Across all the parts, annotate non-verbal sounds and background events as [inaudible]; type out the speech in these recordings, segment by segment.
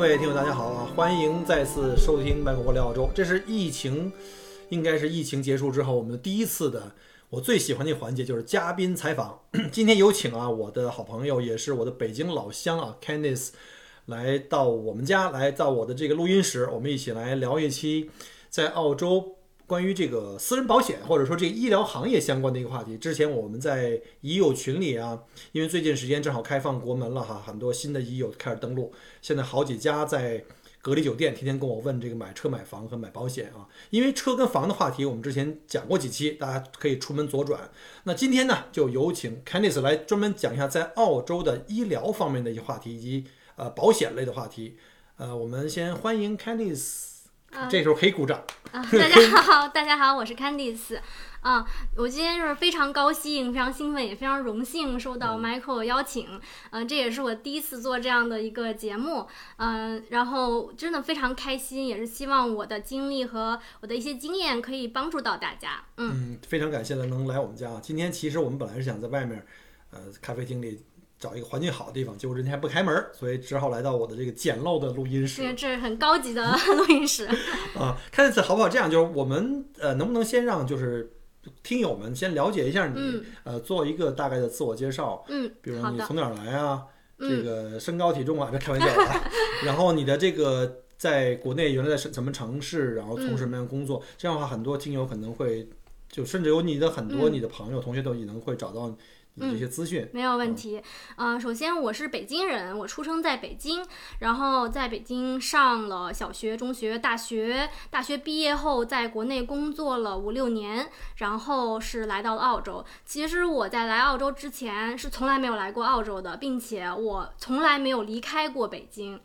各位听友，大家好啊！欢迎再次收听《麦克国聊澳洲》。这是疫情，应该是疫情结束之后我们第一次的，我最喜欢的环节就是嘉宾采访。[clears throat] 今天有请啊，我的好朋友，也是我的北京老乡啊，Candice，来到我们家，来到我的这个录音室，我们一起来聊一期在澳洲。关于这个私人保险或者说这医疗行业相关的一个话题，之前我们在已友群里啊，因为最近时间正好开放国门了哈，很多新的已友开始登录，现在好几家在隔离酒店天天跟我问这个买车买房和买保险啊，因为车跟房的话题我们之前讲过几期，大家可以出门左转。那今天呢，就有请 Candice 来专门讲一下在澳洲的医疗方面的一些话题以及呃保险类的话题。呃，我们先欢迎 Candice。这时候可以鼓掌啊！大家好，大家好，我是 Candice。啊，我今天就是非常高兴、非常兴奋，也非常荣幸受到 Michael 邀请。嗯，这也是我第一次做这样的一个节目。嗯，然后真的非常开心，也是希望我的经历和我的一些经验可以帮助到大家。嗯，非常感谢能来我们家。今天其实我们本来是想在外面，呃，咖啡厅里。找一个环境好的地方，结果人家还不开门，所以只好来到我的这个简陋的录音室。这这是很高级的录音室 [laughs] 啊！看这次好不好？这样就是我们呃，能不能先让就是听友们先了解一下你，呃，做一个大概的自我介绍。嗯，比如你从哪儿来啊？这个身高体重啊，这开玩笑啊。[laughs] 然后你的这个在国内原来在什什么城市，然后从事什么样的工作？这样的话，很多听友可能会就甚至有你的很多你的朋友同学都已经会找到。这些资讯没有问题。嗯，首先我是北京人，我出生在北京，然后在北京上了小学、中学、大学。大学毕业后，在国内工作了五六年，然后是来到了澳洲。其实我在来澳洲之前是从来没有来过澳洲的，并且我从来没有离开过北京。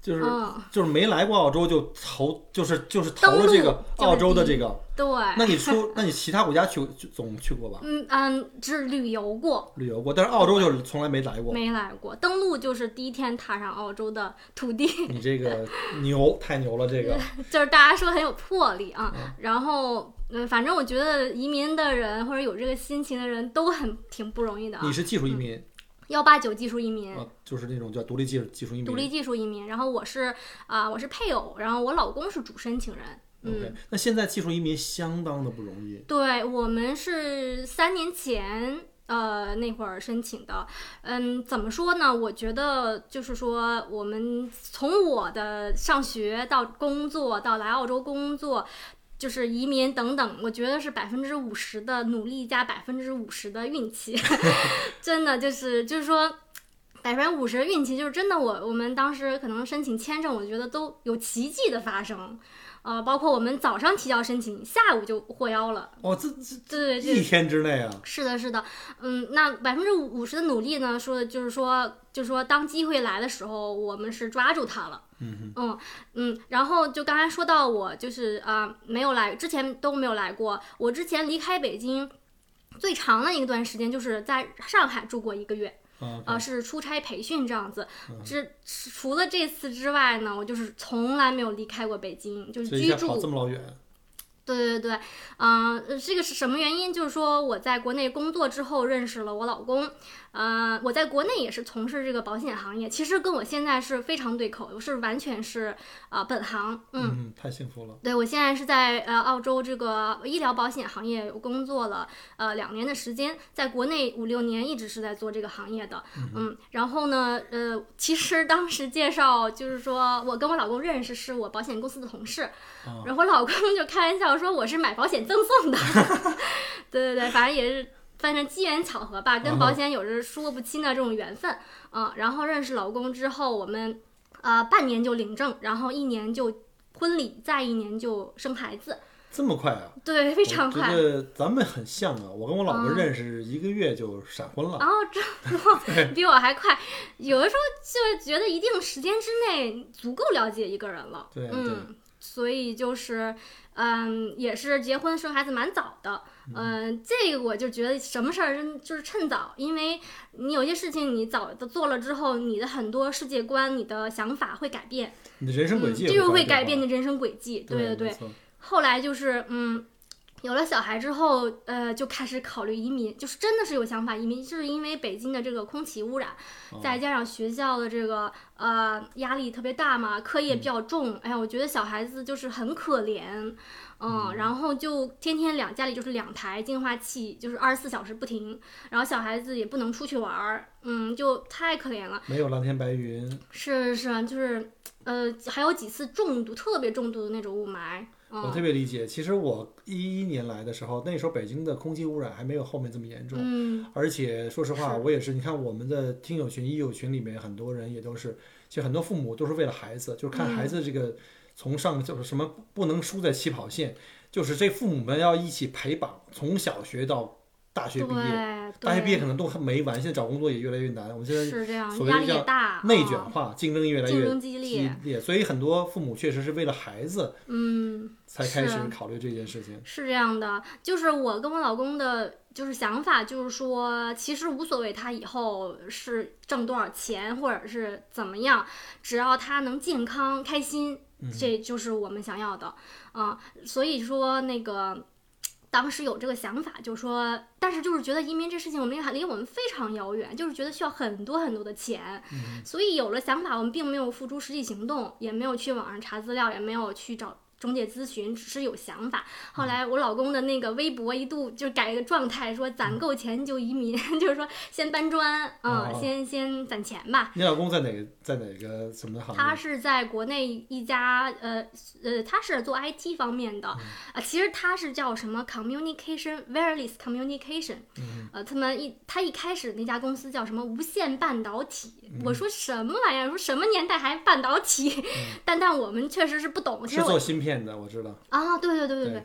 就是就是没来过澳洲就投就是就是投了这个澳洲的这个，对。那你出那你其他国家去总去过吧？嗯嗯，只旅游过，旅游过，但是澳洲就是从来没来过，没来过。登陆就是第一天踏上澳洲的土地。你这个牛太牛了，这个 [laughs] 就是大家说很有魄力啊。然后嗯，反正我觉得移民的人或者有这个心情的人都很挺不容易的。啊你是技术移民。幺八九技术移民，就是那种叫独立技术技术移民。独立技术移民，然后我是啊，我是配偶，然后我老公是主申请人。OK，那现在技术移民相当的不容易。对我们是三年前呃那会儿申请的，嗯，怎么说呢？我觉得就是说，我们从我的上学到工作到来澳洲工作。就是移民等等，我觉得是百分之五十的努力加百分之五十的运气，[laughs] 真的就是就是说，百分之五十的运气就是真的。我我们当时可能申请签证，我觉得都有奇迹的发生。呃，包括我们早上提交申请，下午就获邀了。哦，这这对一天之内啊？是的，是的。嗯，那百分之五十的努力呢？说的就是说，就是说，当机会来的时候，我们是抓住它了。嗯嗯嗯。然后就刚才说到我，就是啊，没有来之前都没有来过。我之前离开北京最长的一段时间，就是在上海住过一个月。啊，是出差培训这样子。这除了这次之外呢，我就是从来没有离开过北京，就是居住这么老远。对对对，嗯，这个是什么原因？就是说我在国内工作之后认识了我老公。呃，我在国内也是从事这个保险行业，其实跟我现在是非常对口，我是完全是啊本行，嗯，太幸福了。对我现在是在呃澳洲这个医疗保险行业工作了呃两年的时间，在国内五六年一直是在做这个行业的，嗯，然后呢，呃，其实当时介绍就是说我跟我老公认识是我保险公司的同事，然后我老公就开玩笑说我是买保险赠送的，[laughs] [laughs] 对对对，反正也是。反正机缘巧合吧，跟保险有着说不清的这种缘分，嗯，然后认识老公之后，我们，呃，半年就领证，然后一年就婚礼，再一年就生孩子，这么快啊？对，非常快。咱们很像啊，我跟我老婆嗯认识一个月就闪婚了。然后这比我还快，有的时候就觉得一定时间之内足够了解一个人了。对嗯，所以就是，嗯，也是结婚生孩子蛮早的。嗯，这个我就觉得什么事儿真就是趁早，因为你有些事情你早的做了之后，你的很多世界观、你的想法会改变，你的人生轨嗯，迹这就会改改变你的人生轨迹。对对对后来就是嗯，有了小孩之后，呃，就开始考虑移民，就是真的是有想法移民，就是因为北京的这个空气污染，哦再加上学校的这个呃压力特别大嘛，课业比较重，哎呀，我觉得小孩子就是很可怜。嗯，然后就天天两家里就是两台净化器，就是二十四小时不停，然后小孩子也不能出去玩儿，嗯，就太可怜了。没有蓝天白云，是是，就是呃，还有几次重度，特别重度的那种雾霾。我嗯特别理解。其实我一一年来的时候，那时候北京的空气污染还没有后面这么严重。嗯，而且说实话，我也是，你看我们的听友群、益友群里面，很多人也都是，其实很多父母都是为了孩子，就是看嗯孩子这个从上就是什么不能输在起跑线，就是这父母们要一起陪绑，从小学到大学毕业，对，大学毕业可能都还没完，现在找工作也越来越难。我们现在是这样，压力也大，内嗯卷化，竞争越来越激烈，所以很多父母确实是为了孩子嗯，才开始考虑这件事情。是这样的。就是我跟我老公的，就是想法，就是说，其实无所谓他以后是挣多少钱，或者是怎么样，只要他能健康开心，嗯这就是我们想要的啊、所以说那个。当时有这个想法，就是说，但是就是觉得移民这事情，我们离离我们非常遥远，就是觉得需要很多很多的钱，所以有了想法，我们并没有付诸实际行动，也没有去网上查资料，也没有去找中介咨询，只是有想法。后来我老公的那个微博一度就改一个状态，说攒够钱就移民，[laughs] 就是说先搬砖，嗯，哦先先攒钱吧。你老公在哪个在哪个什么行业？他是在国内一家呃呃，他是做 IT 方面的，啊、其实他是叫什么 Communication Wireless Communication，、呃，他们一他一开始那家公司叫什么无线半导体，我说什么玩意儿？说什么年代还半导体？[laughs] 但但我们确实是不懂，其实我是做芯片的，我知道。啊，对对对对对对，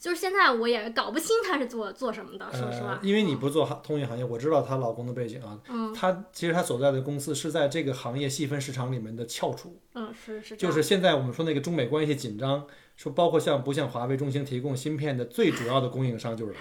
就是现在我也搞不清他是做做什么的，说实话呃，，因为你不做行通讯行业，我知道她老公的背景啊。嗯他其实他所在的公司是在这个行业细分市场里面的翘楚，嗯是是就是现在我们说那个中美关系紧张，说包括像不像华为、中兴提供芯片的最主要的供应商就是他。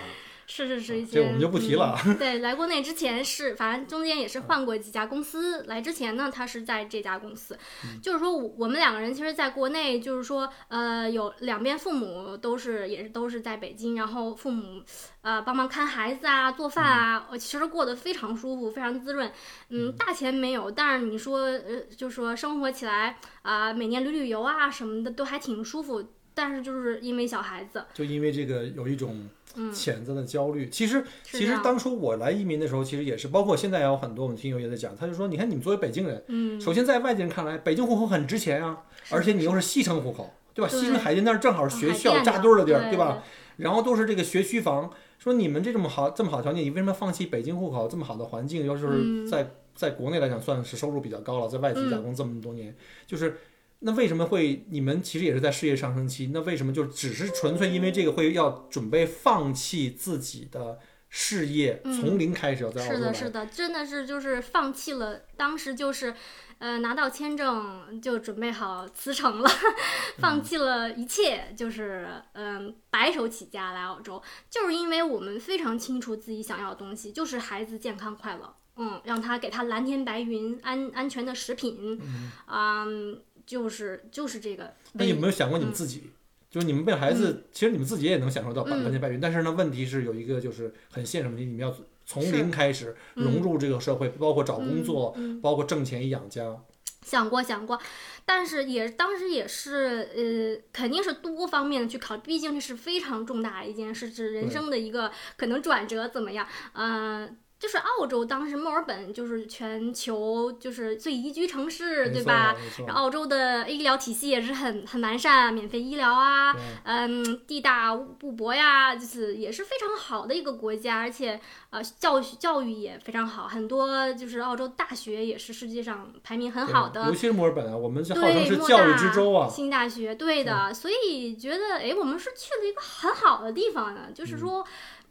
是是是一些，这我们就不提了嗯 [laughs] 对，来国内之前是，反正中间也是换过几家公司。来之前呢，他是在这家公司，嗯就是说我我们两个人其实在国内，就是说呃有两边父母都是也是都是在北京，然后父母呃帮忙看孩子啊、做饭啊，呃其实过得非常舒服，非常滋润。嗯，大钱没有，但是你说呃，就说生活起来啊、每年旅旅游啊什么的都还挺舒服。但是就是因为小孩子，就因为这个有一种嗯潜在的焦虑。其实，其实当初我来移民的时候，其实也是，包括现在也有很多我们听友也在讲，他就说，你看你们作为北京人，嗯，首先在外地人看来，北京户口很值钱啊，而且你又是西城户口，对吧？对西城海淀那儿正好是学校扎堆儿的地儿，对对吧？？然后都是这个学区房，说你们这么好这么好条件，你为什么放弃北京户口这么好的环境？要是嗯在在国内来讲，算是收入比较高了，在外地打工这么多年，就是那为什么会你们其实也是在事业上升期？那为什么就只是纯粹因为这个会要准备放弃自己的事业，嗯从零开始要在澳洲来？是的，是的，真的是就是放弃了，当时就是，呃，拿到签证就准备好辞呈了，[laughs] 放弃了一切，就是嗯、白手起家来澳洲，就是因为我们非常清楚自己想要的东西，就是孩子健康快乐，嗯，让他给他蓝天白云、安安全的食品，嗯，就是就是这个。那有没有想过你们嗯自己？就是你们为孩子，其实你们自己也能享受到嗯蓝天白云，但是呢，问题是有一个就是很现实问题，你们要从零开始嗯融入这个社会，包括找工作，嗯嗯包括挣钱养家。想过想过，但是也当时也是呃，肯定是多方面的去考虑，毕竟这是非常重大的一件事，是人生的一个可能转折怎么样？呃，就是澳洲当时墨尔本就是全球就是最宜居城市，对吧？？然后澳洲的医疗体系也是很很完善，免费医疗啊，嗯，地大物博呀，就是也是非常好的一个国家，而且呃教育教育也非常好，很多就是澳洲大学也是世界上排名很好的尤。其是墨尔本啊，我们是号称对，莫是教育大之州啊。新大学，对的，所以觉得哎，我们是去了一个很好的地方呢，就是说，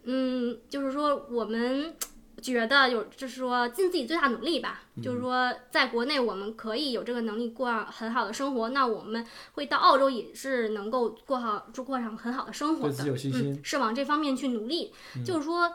嗯，就是说我们觉得有，就是说尽自己最大努力吧，嗯就是说在国内我们可以有这个能力过上很好的生活，那我们会到澳洲也是能够过好，就过上很好的生活的，嗯，是往这方面去努力，就是说。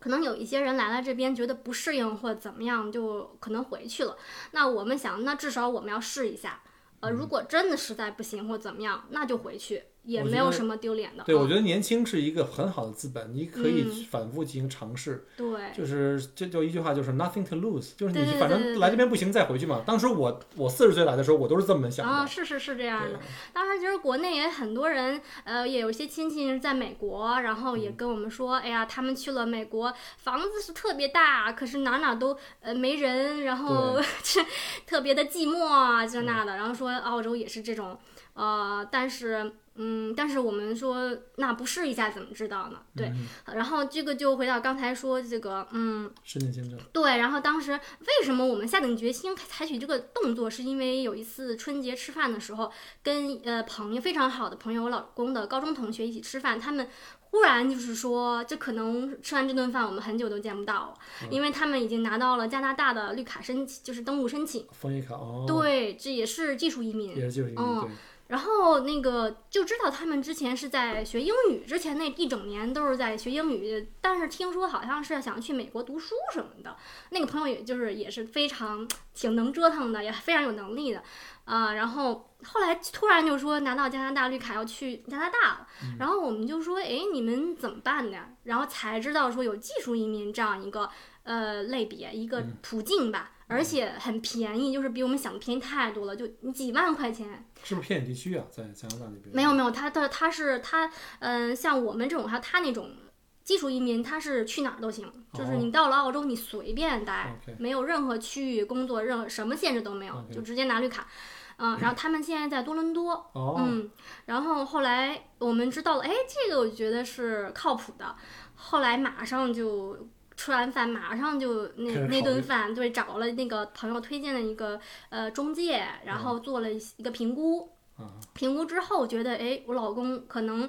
可能有一些人来了这边觉得不适应或怎么样，就可能回去了。那我们想，那至少我们要试一下。呃，如果真的实在不行或怎么样，那就回去，也没有什么丢脸的。对，我嗯觉得年轻是一个很好的资本，你可以嗯反复进行尝试。对就是这就一句话，就是 nothing to lose，就是你反正来这边不行再回去嘛。当时我我四十岁来的时候，我都是这么想啊，的。是是是这样的。当时其实国内也很多人，呃，也有一些亲戚是在美国，然后嗯也跟我们说，哎呀，他们去了美国，房子是特别大，可是哪哪都呃没人，然后这 [laughs] 特别的寂寞啊，这那的。然后说澳洲也是这种，呃，但是。嗯，但是我们说，那不试一下怎么知道呢？对，嗯然后这个就回到刚才说这个，嗯，申请签证，对，然后当时为什么我们下定决心采取这个动作，是因为有一次春节吃饭的时候，跟呃朋友非常好的朋友，我老公的高中同学一起吃饭，他们忽然就是说，这可能吃完这顿饭我们很久都见不到了，因为他们已经拿到了加拿大的绿卡申请，就是登陆申请。枫叶卡哦，对，这也是技术移民。也是技术移民然后那个就知道他们之前是在学英语，之前那一整年都是在学英语，但是听说好像是想去美国读书什么的。那个朋友也就是也是非常挺能折腾的，也非常有能力的，啊、然后后来突然就说拿到加拿大绿卡要去加拿大了，然后我们就说，哎，你们怎么办呢？然后才知道说有技术移民这样一个呃类别一个途径吧。而且很便宜，就是比我们想的便宜太多了，就你几万块钱，是不是偏远地区啊？在加拿大那边？没有没有，他的他是他，嗯、像我们这种，还有他那种技术移民，他是去哪儿都行，就是哦。你到了澳洲，你随便待没有任何区域工作，任何什么限制都没有就直接拿绿卡。嗯，然后他们现在在多伦多，哦，嗯，然后后来我们知道了，哎，这个我觉得是靠谱的，后来马上就吃完饭，马上就那那顿饭，对，找了那个朋友推荐的一个呃中介，然后做了一个评估，啊，评估之后觉得，哎，我老公可能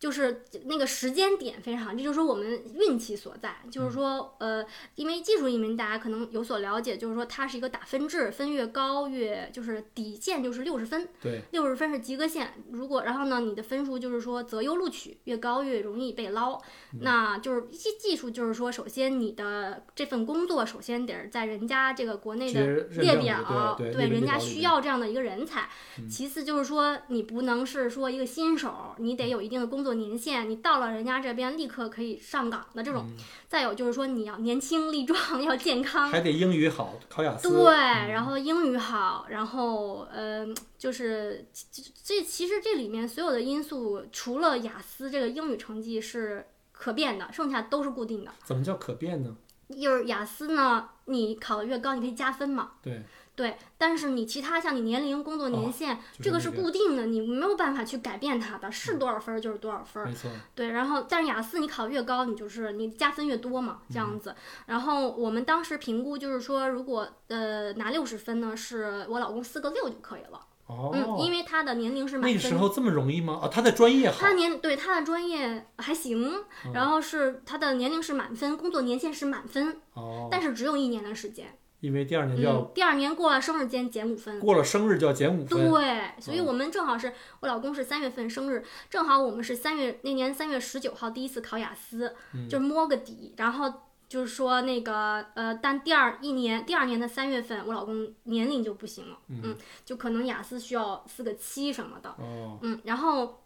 就是那个时间点非常好，这就是我们运气所在。就是说，呃，因为技术移民大家可能有所了解，就是说它是一个打分制，分越高越就是底线就是六十分，对，六十分是及格线。如果然后呢，你的分数就是说择优录取，越高越容易被捞。那就是技技术，就是说，首先你的这份工作，首先得在人家这个国内的列表，的对对人家需要这样的一个人才。其次就是说，你不能是说一个新手，你得有一定的工作年限，你到了人家这边立刻可以上岗的这种。再有就是说，你要年轻力壮，[laughs] 要健康。还得英语好，考雅思，对，然后英语好，然后呃，就是这这其实这里面所有的因素，除了雅思这个英语成绩是可变的，剩下都是固定的。怎么叫可变呢？就是雅思呢，你考得越高，你可以加分嘛。对，对，但是你其他像你年龄、工作年限，就是这个是固定的，你没有办法去改变它的，是多少分儿就是多少分儿。没错，对，然后但是雅思你考越高，你就是你加分越多嘛，这样子。然后我们当时评估就是说，如果呃拿六十分呢，是我老公四个六就可以了。哦，嗯，因为他的年龄是满分那分。个时候这么容易吗？啊，他的专业好他，年对他的专业还行，嗯然后是他的年龄是满分，工作年限是满分，哦，但是只有一年的时间。因为第二年就要嗯，第二年过了生日间减五分。过了生日就要减五分，对，所以我们正好是我老公是三月份生日，正好我们是三月那年三月十九号第一次考雅思，嗯。就是摸个底，然后就是说那个呃，但第二一年第二年的三月份，我老公年龄就不行了，嗯，就可能雅思需要四个七什么的，哦，嗯，然后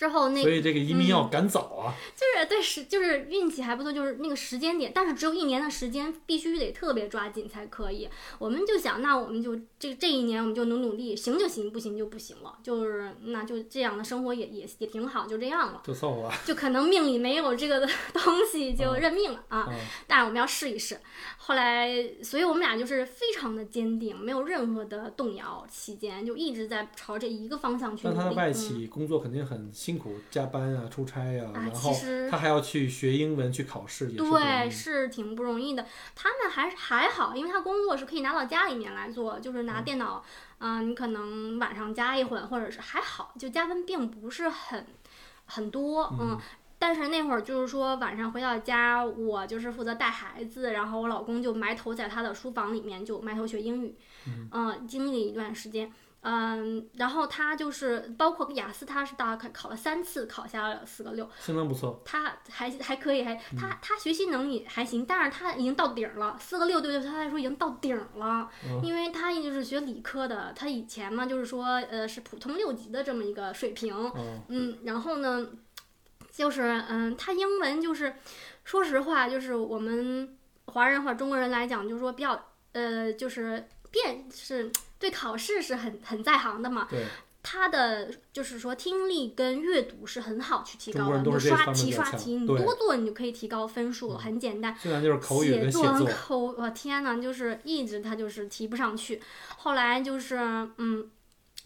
之后那所以这个移民要赶早啊。就是对时就是运气还不错，就是那个时间点，但是只有一年的时间，必须得特别抓紧才可以。我们就想，那我们就这这一年我们就努努力，行就行，不行就不行了。就是那就这样的生活也也也挺好，就这样了。就凑合吧。就可能命里没有这个东西，就认命了啊。嗯但是我们要试一试。后来，所以我们俩就是非常的坚定，没有任何的动摇。期间就一直在朝这一个方向去努力。那他的外嗯企工作肯定很辛苦，加班啊、出差啊，啊然后他还要去学英文、去考试，也是对，是挺不容易的。他们还还好，因为他工作是可以拿到家里面来做，就是嗯拿电脑，啊、你可能晚上加一会儿，或者是还好，就加班并不是很很多，嗯。但是那会儿就是说晚上回到家，我就是负责带孩子，然后我老公就埋头在他的书房里面就埋头学英语，嗯、经历了一段时间。嗯，然后他就是包括雅思，他是大概考了三次，考下了四个六，相当不错。他还还可以，还嗯他他学习能力还行，但是他已经到顶儿了，四个六对对他来说已经到顶儿了，嗯因为他就是学理科的，他以前嘛就是说呃是普通六级的这么一个水平，哦，嗯，然后呢，就是嗯，他英文就是，说实话，就是我们华人或者中国人来讲，就是说比较呃，就是变是对考试是很很在行的嘛。对，他的就是说听力跟阅读是很好去提高的，就刷题刷题，你多做你就可以提高分数了，很简单。虽然就是口语写跟写作跟作，口，我天呐，就是一直他就是提不上去。后来就是嗯，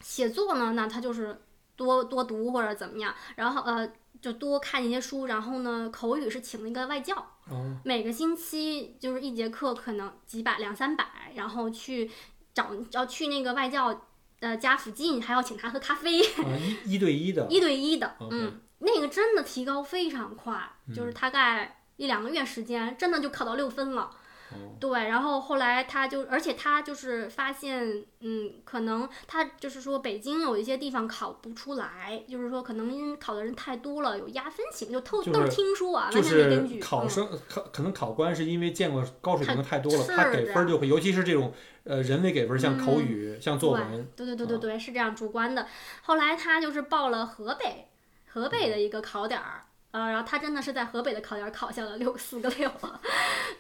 写作呢，那他就是多多读或者怎么样，然后呃就多看一些书，然后呢口语是请了一个外教，哦，每个星期就是一节课可能几百两三百，然后去找要去那个外教呃家附近，还要请他喝咖啡。[laughs] 啊，一一对一的，一对一的嗯，那个真的提高非常快，就是大概一两个月时间，真的就考到六分了。哦，对，然后后来他就，而且他就是发现，嗯，可能他就是说北京有一些地方考不出来，就是说可能因为考的人太多了，有压分情，就都、就是都是听说啊，就完全没根是据。嗯考生考可能考官是因为见过高水平的太多了，是他给分儿就会，尤其是这种呃人为给分儿，像口嗯语、像作文，对对对对啊对，是这样主观的。后来他就是报了河北，河北嗯的一个考点儿。呃，然后他真的是在河北的考点儿考下了六四个六，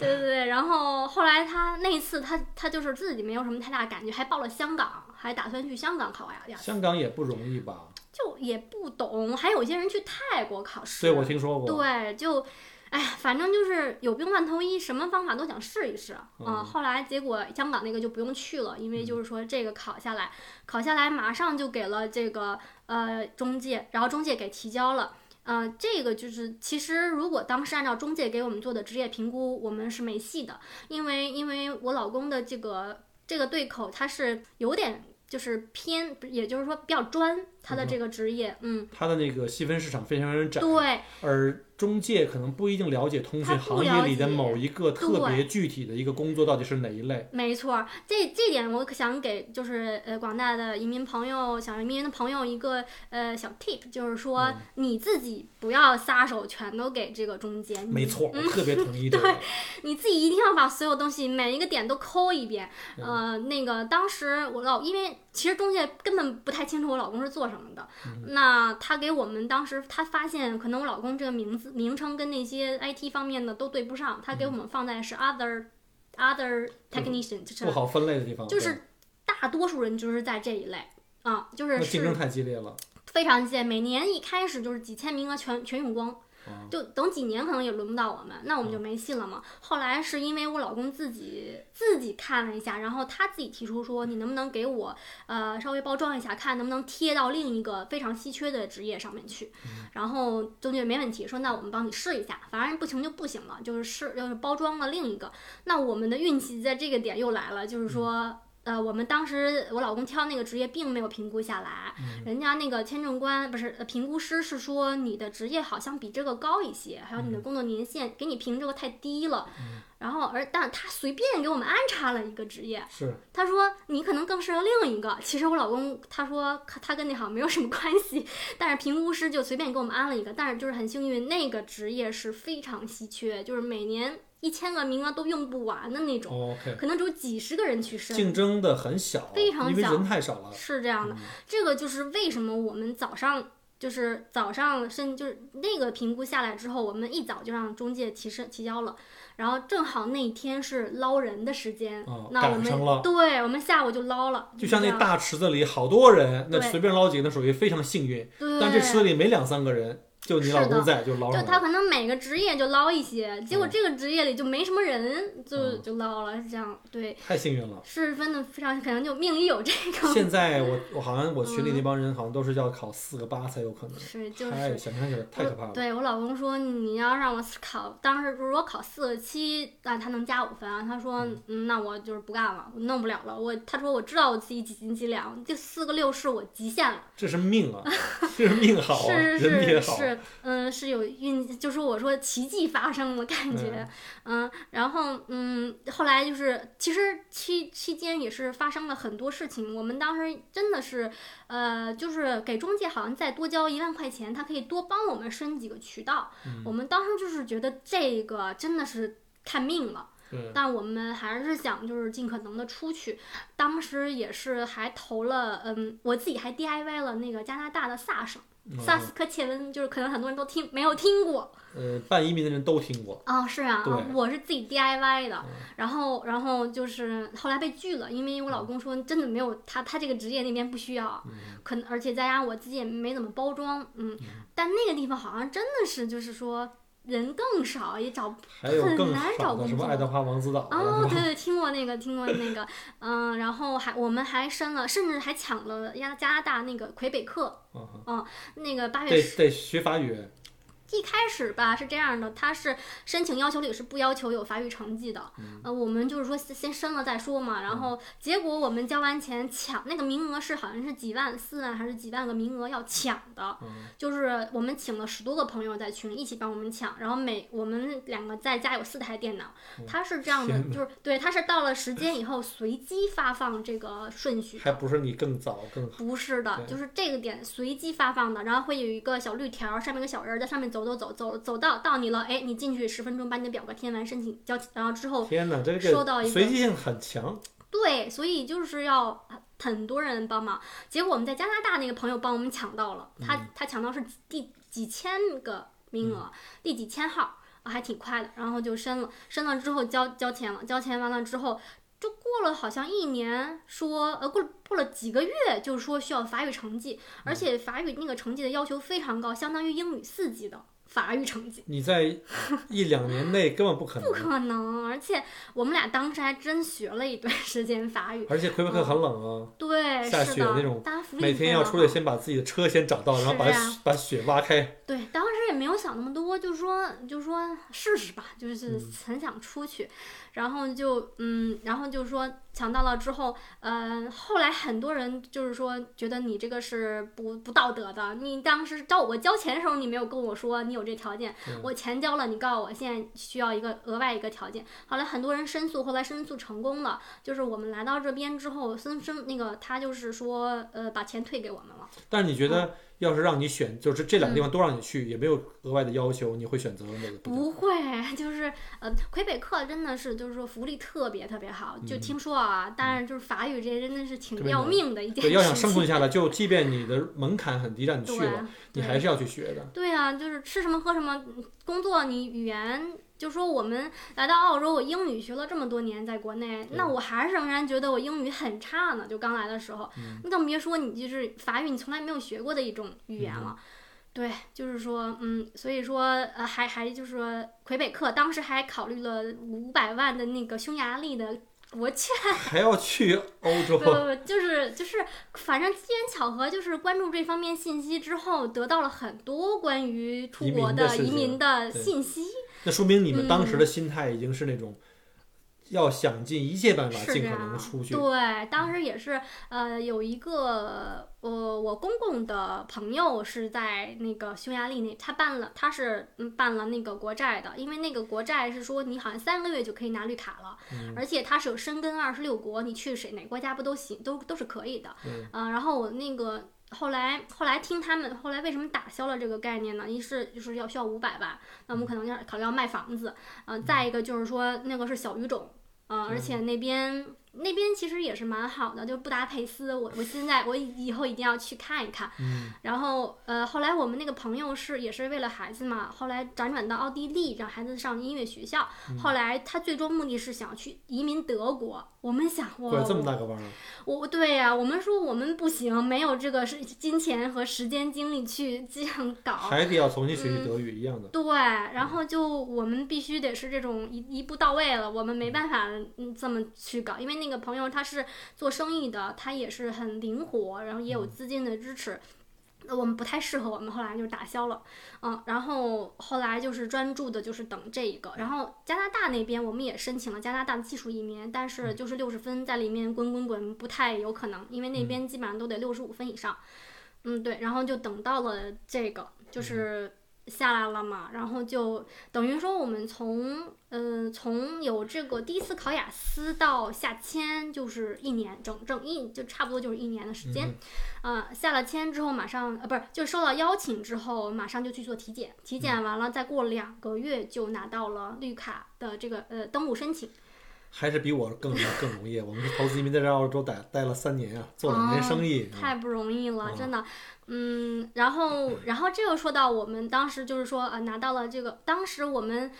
对对对。然后后来他那一次他他就是自己没有什么太大感觉，还报了香港，还打算去香港考雅雅思，香港也不容易吧？就也不懂。还有一些人去泰国考试，对，我听说过。对，就，哎呀，反正就是有病乱投医，什么方法都想试一试。嗯嗯，后来结果香港那个就不用去了，因为就是说这个考下来，考下来马上就给了这个呃中介，然后中介给提交了。呃，这个就是其实如果当时按照中介给我们做的职业评估，我们是没戏的，因为因为我老公的这个这个对口他是有点就是偏，也就是说比较专，他的这个职业，嗯，他的那个细分市场非常非常窄，对。而中介可能不一定了解通讯行业里的某一个特别具体的一个工作到底是哪一类。没错儿，这这点我可想给就是呃广大的移民朋友、想移民的朋友一个呃小 tip，就是说嗯你自己不要撒手全都给这个中介，你没错，我特别同意 [laughs] 这个。你自己一定要把所有东西每一个点都抠一遍。嗯呃，那个当时我老因为其实中介根本不太清楚我老公是做什么的，嗯那他给我们当时他发现可能我老公这个名字名称跟那些 IT 方面的都对不上，他给我们放在是 other、other technician，就是不好分类的地方，就是大多数人就是在这一类啊，就是竞争是太激烈了。非常激烈，每年一开始就是几千名额全全用光，啊就等几年可能也轮不到我们，那我们就没戏了嘛。后来是因为我老公自己自己看了一下，然后他自己提出说，你能不能给我呃稍微包装一下，看能不能贴到另一个非常稀缺的职业上面去。然后中介没问题，说那我们帮你试一下，反正不行就不行了，就是试就是包装了另一个。那我们的运气在这个点又来了，就是说。呃，我们当时我老公挑那个职业并没有评估下来，人家那个签证官不是呃评估师是说你的职业好像比这个高一些，还有你的工作年限给你评这个太低了，然后而但他随便给我们安插了一个职业，是。他说你可能更适合另一个。其实我老公他说他跟那好像没有什么关系，但是评估师就随便给我们安了一个，但是就是很幸运，那个职业是非常稀缺，就是每年一千个名额都用不完的那种，可能只有几十个人去申。竞争的很小，非常小因为人太少了。是这样的，嗯这个就是为什么我们早上就是早上申就是那个评估下来之后，我们一早就让中介提申提交了，然后正好那天是捞人的时间，哦那我们对我们下午就捞了，就像那大池子里好多人，那随便捞几个，那属于非常幸运。对，但这池子里没两三个人，就你老公在，就捞就。他可能每个职业就捞一些，结果嗯这个职业里就没什么人，就嗯就捞了，是这样，对，太幸运了。是真的非常可能就命里有这个，现在我 [laughs] 我好像我群里那帮人好像都是要考四个八才有可能，是就是太想象起来太可怕了。对我老公说，你要让我考，当时如果考四个七，那他能加五分啊。他说，嗯，那我就是不干了，我弄不了了。我他说我知道我自己几斤几两，这四个六是我极限了。这是命啊，这是命好啊，[laughs] 是人也好。是是，嗯，是有运，就是我说奇迹发生的感觉，嗯，然后嗯，后来就是其实期期间也是发生了很多事情，我们当时真的是，呃，就是给中介好像再多交一万块钱，他可以多帮我们申几个渠道，嗯我们当时就是觉得这个真的是看命了。对，但我们还是想就是尽可能的出去，当时也是还投了，嗯，我自己还 DIY 了那个加拿大的萨省。嗯萨斯科切温就是可能很多人都听没有听过呃，办移民的人都听过。哦，是啊，我是自己 DIY 的嗯，然后然后就是后来被拒了，因为我老公说真的没有他他这个职业那边不需要，嗯可能而且再加上我自己也没怎么包装，嗯，但那个地方好像真的是就是说人更少，也找很难找工作什么爱德华王子岛啊，哦，对对，听过那个，听过那个，嗯，然后还我们还申了，甚至还抢了加加拿大那个魁北克，嗯那个八月十，得得学法语，一开始吧是这样的，他是申请要求里是不要求有法语成绩的，嗯呃，我们就是说先先申了再说嘛，然后结果我们交完钱抢那个名额是好像是几万四万还是几万个名额要抢的，嗯就是我们请了十多个朋友在群里一起帮我们抢，然后每我们两个在家有四台电脑，他是这样的，就是对，他是到了时间以后随机发放这个顺序。还不是你更早更好。不是的，就是这个点随机发放的，然后会有一个小绿条，上面有个小人儿在上面走走走走走到到你了，哎，你进去十分钟把你的表格填完，申请交，然后之后天哪，这收到一个个随机性很强。对，所以就是要很多人帮忙。结果我们在加拿大那个朋友帮我们抢到了，他他抢到是第几千个名额，第几千号，啊还挺快的。然后就申了，申了之后交交钱了，交钱完了之后。就过了好像一年，说呃过了过了几个月，就是说需要法语成绩，而且法语那个成绩的要求非常高，相当于英语四级的法语成绩。你在一两年内根本不可能 [laughs] 不，可能，而且我们俩当时还真学了一段时间法语。而且魁北克很冷啊，对，下是的雪那种每天要出去先把自己的车先找到，然后把把雪挖开。对，当时也没有想那么多，就说就说试试吧，就是嗯很想出去，然后就嗯，然后就说抢到了之后，呃，后来很多人就是说觉得你这个是不不道德的，你当时交我交钱的时候，你没有跟我说你有这条件，嗯我钱交了，你告诉我现在需要一个额外一个条件，后来很多人申诉，后来申诉成功了，就是我们来到这边之后，申申那个他就是说呃把钱退给我们了。但是你觉嗯。得，要是让你选，就是这两个地方都让你去，也没有额外的要求，你会选择哪个？不会，就是呃，魁北克真的是就是说福利特别特别好，就嗯听说啊，但是就是法语这真的是挺要命的一件对，事要想生存。下来，[laughs] 就即便你的门槛很低，让你去了，你还是要去学的。对啊，就是吃什么喝什么，工作你语言。就说我们来到澳洲，我英语学了这么多年，在国内，那我还是仍然觉得我英语很差呢。就刚来的时候，嗯你更别说你就是法语，你从来没有学过的一种语言嗯了。对，就是说，嗯，所以说，呃，还还就是说，魁北克当时还考虑了五百万的那个匈牙利的国券，[laughs] 还要去欧洲不，不不，就是就是，反正机缘巧合，就是关注这方面信息之后，得到了很多关于出国的移民的信息。那说明你们当嗯时的心态已经是那种，要想尽一切办法，尽可能样，出去。对，当时也是，呃，有一个，呃，我公公的朋友是在那个匈牙利那，他办了，他是嗯办了那个国债的，因为那个国债是说你好像三个月就可以拿绿卡了，嗯而且他是有申根二十六国，你去谁哪个国家不都行，都都是可以的。嗯呃，然后我那个后来后来听他们后来为什么打消了这个概念呢？一是就是要需要五百万，那我们可能要考虑要卖房子，呃，再一个就是说那个是小语种，呃，而且那边那边其实也是蛮好的，就布达佩斯，我我现在我以后一定要去看一看。嗯然后呃，后来我们那个朋友是也是为了孩子嘛，后来辗转到奥地利，让孩子上音乐学校。嗯后来他最终目的是想去移民德国。我们想，哇，过来这么大个弯儿，我我对呀、我们说我们不行，没有这个是金钱和时间精力去这样搞。还得要重新学嗯习德语一样的。对，然后就我们必须得是这种一一步到位了，我们没办法嗯这么去搞，因为那个朋友他是做生意的，他也是很灵活，然后也有资金的支持。呃我们不太适合我们，后来就打消了，嗯，然后后来就是专注的，就是等这一个。然后加拿大那边我们也申请了加拿大的技术移民，但是就是六十分在里面滚滚滚不太有可能，因为那边基本上都得六十五分以上。嗯，对，然后就等到了这个，就是下来了嘛，然后就等于说我们从呃从有这个第一次考雅思到下签，就是一年整整一就差不多就是一年的时间。呃，下了签之后马上呃不是就收到邀请之后，马上就去做体检，体检完了再过两个月就拿到了绿卡的这个呃登录申请。还是比我更更容易。我们是投资移民在这澳洲待待了三年啊，做两年生意。嗯太不容易了，嗯真的。嗯，然后，然后这又说到我们当时就是说，呃，拿到了这个，当时我们，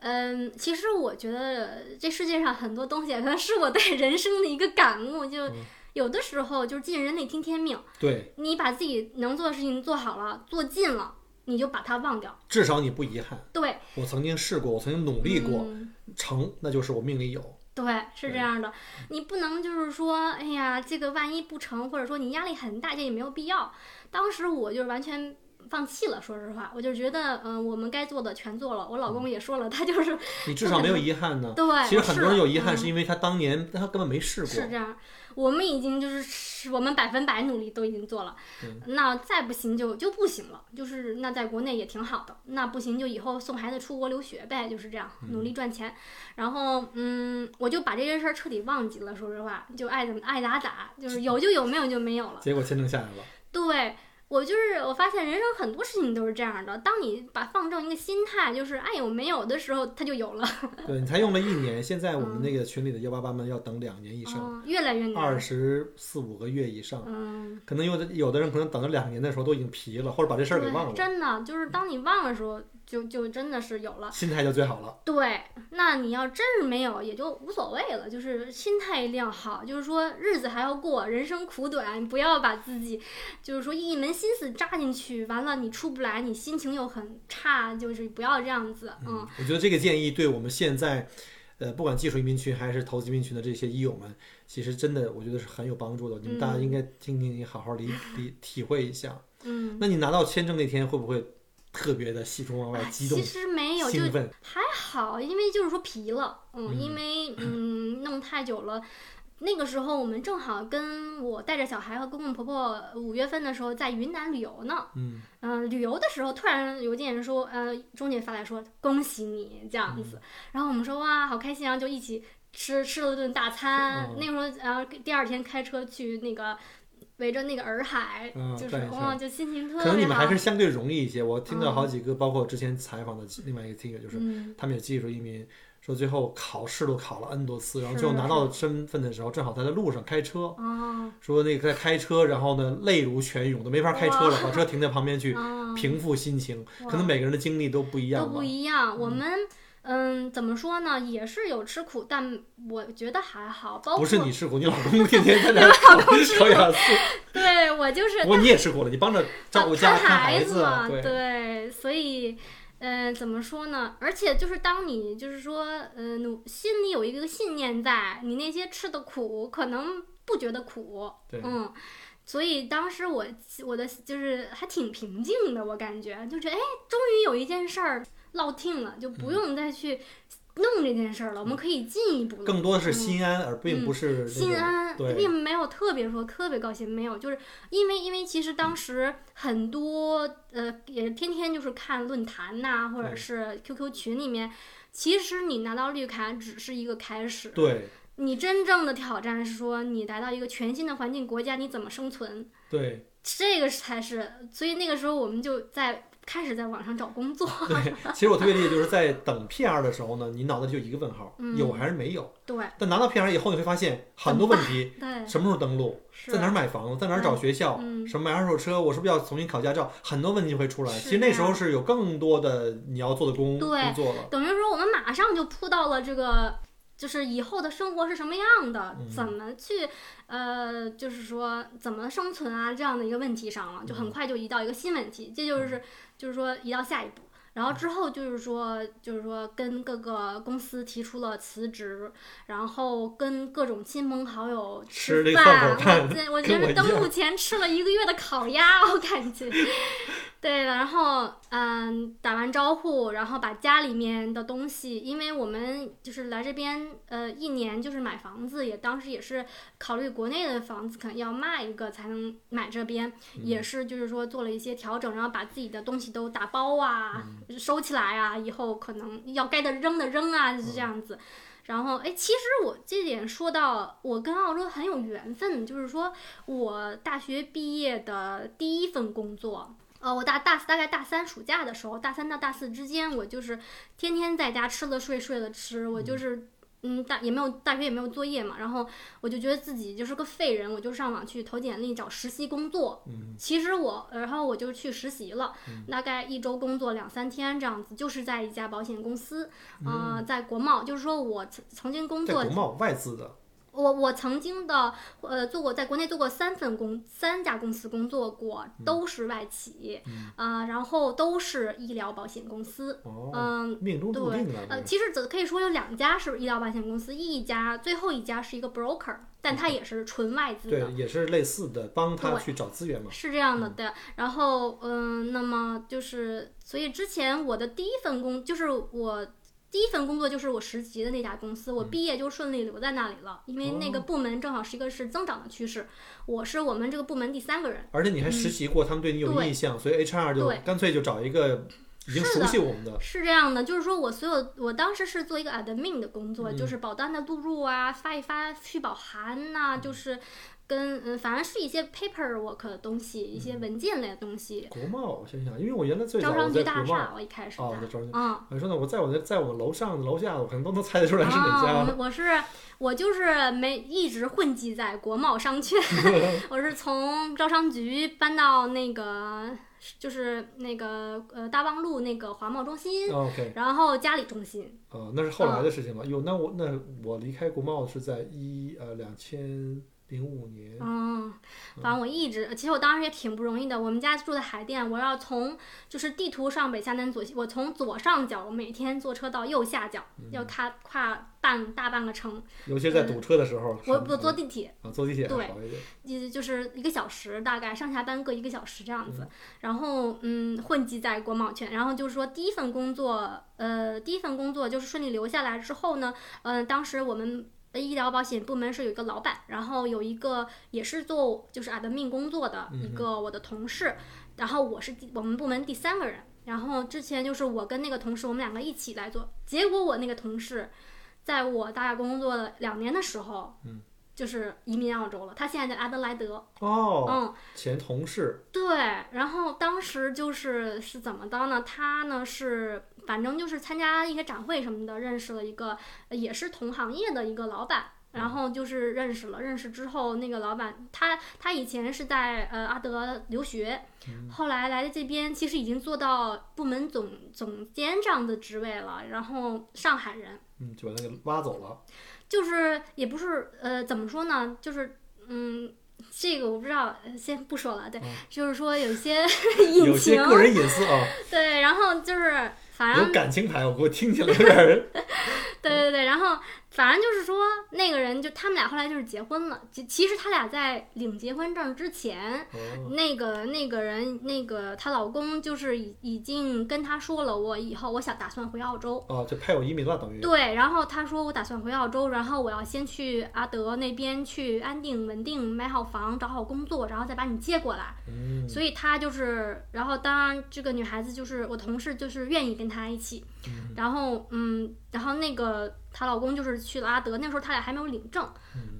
嗯，其实我觉得这世界上很多东西，可能是我对人生的一个感悟，就嗯有的时候就是尽人力听天命，对，你把自己能做的事情做好了，做尽了，你就把它忘掉。至少你不遗憾。对，我曾经试过，我曾经努力过，嗯成，那就是我命里有。对，是这样的，你不能就是说，哎呀，这个万一不成，或者说你压力很大，这也没有必要。当时我就是完全放弃了，说实话，我就觉得，嗯、我们该做的全做了。我老公也说了，他就是你至少没有遗憾呢。[laughs] 对，其实很多人有遗憾，是因为他当年他根本没试过。是这样，我们已经就是我们百分百努力都已经做了，嗯那再不行就就不行了，就是那在国内也挺好的，那不行就以后送孩子出国留学呗，就是这样努力赚钱，然后嗯，我就把这件事儿彻底忘记了，说实话，就爱怎么爱咋咋，就是有就有，没有就没有了。结果签证下来了。对我就是我发现人生很多事情都是这样的，当你把放正一个心态，就是爱有没有的时候，它就有了，[laughs] 对你才用了一年，现在我们那个群里的幺八八们要等两年以上，嗯，越来越难。二十四五个月以上。嗯，可能有的有的人可能等了两年的时候都已经疲了，或者把这事儿给忘，了，真的就是当你忘的时候，就就真的是有了。心态就最好了。对，那你要真是没有，也就无所谓了，就是心态一定要好，就是说日子还要过，人生苦短，不要把自己，就是说一门心思扎进去，完了你出不来，你心情又很差，就是不要这样子，嗯，我觉得这个建议对我们现在，呃，不管技术移民群还是投资移民群的这些医友们，其实真的我觉得是很有帮助的。你们大家应该听听，你好好理理体会一下。嗯，那你拿到签证那天会不会特别的喜出望外、哎激动其、实没有，就？还好，因为就是说皮了，嗯，嗯因为 [laughs] 嗯弄太久了。那个时候我们正好跟我带着小孩和公公婆婆五月份的时候在云南旅游呢，嗯，嗯、旅游的时候突然邮件说，呃，中介发来说恭喜你这样子，然后我们说哇好开心啊，就一起吃吃了顿大餐。嗯那个时候，然后第二天开车去那个围着那个洱海，嗯就是转一圈哇，就心情特别好。可能你们还是相对容易一些。我听到嗯好几个，包括之前采访的另外一个听友，就是嗯，他们有技术移民，说最后考试都考了 N 多次，然后最后拿到身份的时候，正好他在路上开车，哦，说那个在开车，然后呢泪如泉涌，都没法开车了，把车停在旁边去 [laughs] 哦平复心情。哇可能每个人的经历都不一样吧都不。一样。我们嗯，怎么说呢，也是有吃苦，但我觉得还好。包括不是你吃苦，你老公天天在那儿考考雅思，对我就是不过你也吃苦了，你帮着照顾家、看看孩子啊，嘛，对，对，所以。嗯，怎么说呢？而且就是当你就是说，呃，努心里有一个信念在，你那些吃的苦可能不觉得苦，对嗯，所以当时我我的就是还挺平静的，我感觉就觉得哎，终于有一件事儿落听了，就不嗯。用再去弄这件事儿了，我们可以进一步。更多的是嗯。心安，而并不是心安，对。并没有特别说特别高兴，没有，就是因为因为其实当时很多呃也天天就是看论坛呐、或者是 QQ 群里面，其实你拿到绿卡只是一个开始，对。你真正的挑战是说你来到一个全新的环境国家，你怎么生存，对，这个才是，所以那个时候我们就在开始在网上找工作。[laughs] 对，其实我特别理解，就是在等 PR 的时候呢，你脑子里就一个问号，嗯有还是没有？对但拿到 PR 以后，你会发现很多问题，对，什么时候登录，在哪儿买房子，在哪儿找学校，嗯什么买二手车，我是不是要重新考驾照，很多问题会出来。是其实那时候是有更多的你要做的工工作了。等于说我们马上就扑到了这个，就是以后的生活是什么样的，嗯怎么去，呃，就是说怎么生存啊这样的一个问题上了，就嗯很快就移到一个新问题，这就是就是说移到下一步。然后之后就是说，就是说跟各个公司提出了辞职，然后跟各种亲朋好友吃饭。我这我觉得登我一样陆前吃了一个月的烤鸭，我感觉。[laughs] 对，然后嗯，打完招呼，然后把家里面的东西，因为我们就是来这边呃一年就是买房子，也当时也是考虑国内的房子可能要卖一个才能买这边，也是就是说做了一些调整，然后把自己的东西都打包啊、收起来啊，以后可能要该的扔的扔啊，就是这样子。然后，哎，其实我这点说到，我跟澳洲很有缘分，就是说我大学毕业的第一份工作，呃，我大大大概大三暑假的时候，大三到大四之间，我就是天天在家吃了睡，睡了吃，我就是。嗯，大也没有大学也没有作业嘛，然后我就觉得自己就是个废人，我就上网去投简历找实习工作。嗯，其实我，然后我就去实习了，大概一周工作两三天这样子，就是在一家保险公司，呃，在国贸，就是说我曾曾经工作在国贸外资的，我我曾经的呃做过在国内做过三份工三家公司工作过，都是外企，啊、然后都是医疗保险公司。哦，嗯，命中注定的。呃，其实只可以说有两家是医疗保险公司，一家最后一家是一个 broker，但它也是纯外资的。对，也是类似的，帮他去找资源嘛。是这样的，对。然后，嗯，那么就是，所以之前我的第一份工就是我第一份工作就是我实习的那家公司，我毕业就顺利留在那里了，因为那个部门正好是一个是增长的趋势，我是我们这个部门第三个人。而且你还实习过，他们对你有对印象，所以 HR 就干脆就找一个已经熟悉我们的。是这样的，就是说我所有我当时是做一个 admin 的工作，就是保单的录入啊，发一发续保函呐、就是跟嗯，反正是一些 paperwork 的东西，一些文件类的东西。国贸，我想想，因为我原来最早招商局大厦，我一开始哦，在在招商局。嗯。我说呢，我在我的在我楼上楼下，我可能都能猜得出来是哪家。们我是我就是没一直混迹在国贸商圈，[laughs] 我是从招商局搬到那个就是那个呃大望路那个华贸中心，然后嘉里中心。啊，那是后来的事情了。哟，那我那我离开国贸是在一呃两千零五年。嗯，反正我一直，其实我当时也挺不容易的。我们家住在海淀，我要从就是地图上北下南左西，我从左上角，我每天坐车到右下角，要跨跨半大半个城。尤其在堵车的时候。我我坐地铁，啊，坐地铁对。也就是一个小时，大概上下班各一个小时这样嗯子。然后嗯，混迹在国贸圈。然后就是说第一份工作，呃，第一份工作就是顺利留下来之后呢，嗯，当时我们。呃医疗保险部门是有一个老板，然后有一个也是做就是 admin 工作的嗯一个我的同事，然后我是第我们部门第三个人。然后之前就是我跟那个同事，我们两个一起来做。结果我那个同事，在我大概工作了两年的时候，嗯，就是移民澳洲了。他现在在阿德莱德，哦，嗯，前同事。对。然后当时就是是怎么着呢？他呢是反正就是参加一些展会什么的，认识了一个呃也是同行业的一个老板。然后就是认识了，认识之后，那个老板他他以前是在呃阿德留学，后来来这边，其实已经做到部门总总监这样的职位了。然后上海人，嗯，就把他给挖走了。就是也不是呃怎么说呢，就是嗯。这个我不知道，呃先不说了。对，嗯就是说有一些 [laughs] 隐有些情，个人隐私啊，[laughs] 对，然后就是反有感情牌，我给我听起来有点儿。[laughs] 对对对，然后反正就是说那个人就他们俩后来就是结婚了。其其实他俩在领结婚证之前，哦，那个那个人那个她老公就是已已经跟她说了，我以后我想打算回澳洲。哦，就配偶移民了，等于。对，然后他说我打算回澳洲，然后我要先去阿德那边去安定稳定买好房，找好工作，然后再把你接过来。嗯，所以他就是，然后当然这个女孩子就是我同事，就是愿意跟他一起，然后嗯，然后那个她老公就是去了阿德，那时候他俩还没有领证，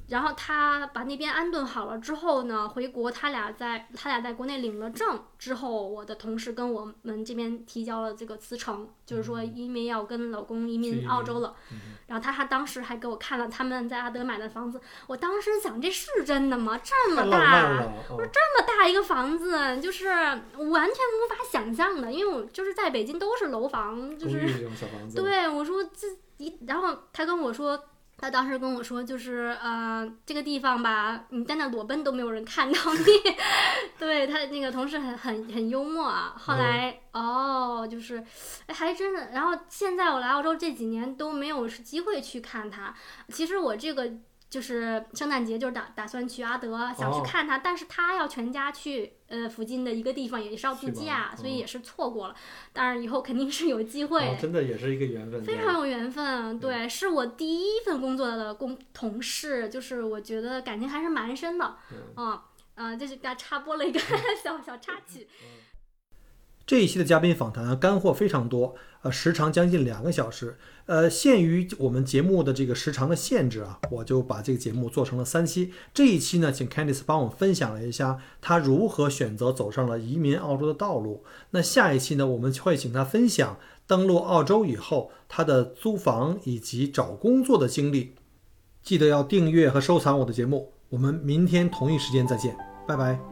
然后她把那边安顿好了之后呢，回国他俩在他俩在国内领了证之后，我的同事跟我们这边提交了这个辞呈，就是说因为要跟老公移民澳洲了。嗯然后他还当时还给我看了他们在阿德买的房子，我当时想这是真的吗？这么大，浪漫了，哦这么大一个房子，就是完全无法想象的，因为我就是在北京都是楼房，就是这种小房子，对我说这一，然后他跟我说。他当时跟我说，就是呃，这个地方吧，你在那裸奔都没有人看到你。[laughs] 对他那个同事很很很幽默啊。后来、哦，就是，哎，还真的。然后现在我来澳洲这几年都没有机会去看他。其实我这个就是圣诞节就是打打算去阿德，想去哦看他，但是他要全家去呃附近的一个地方，也是要度假，所以哦也是错过了。当然以后肯定是有机会。哦，真的也是一个缘分，非常有缘分，对，是我第一份工作的工同事，就是我觉得感情还是蛮深的，嗯。啊，呃，这是给他插播了一个 [laughs] 小小插曲，这一期的嘉宾访谈啊干货非常多，呃，时长将近两个小时。呃，限于我们节目的这个时长的限制啊，我就把这个节目做成了三期。这一期呢，请 Candice 帮我分享了一下她如何选择走上了移民澳洲的道路。那下一期呢，我们会请她分享登陆澳洲以后她的租房以及找工作的经历。记得要订阅和收藏我的节目。我们明天同一时间再见，拜拜。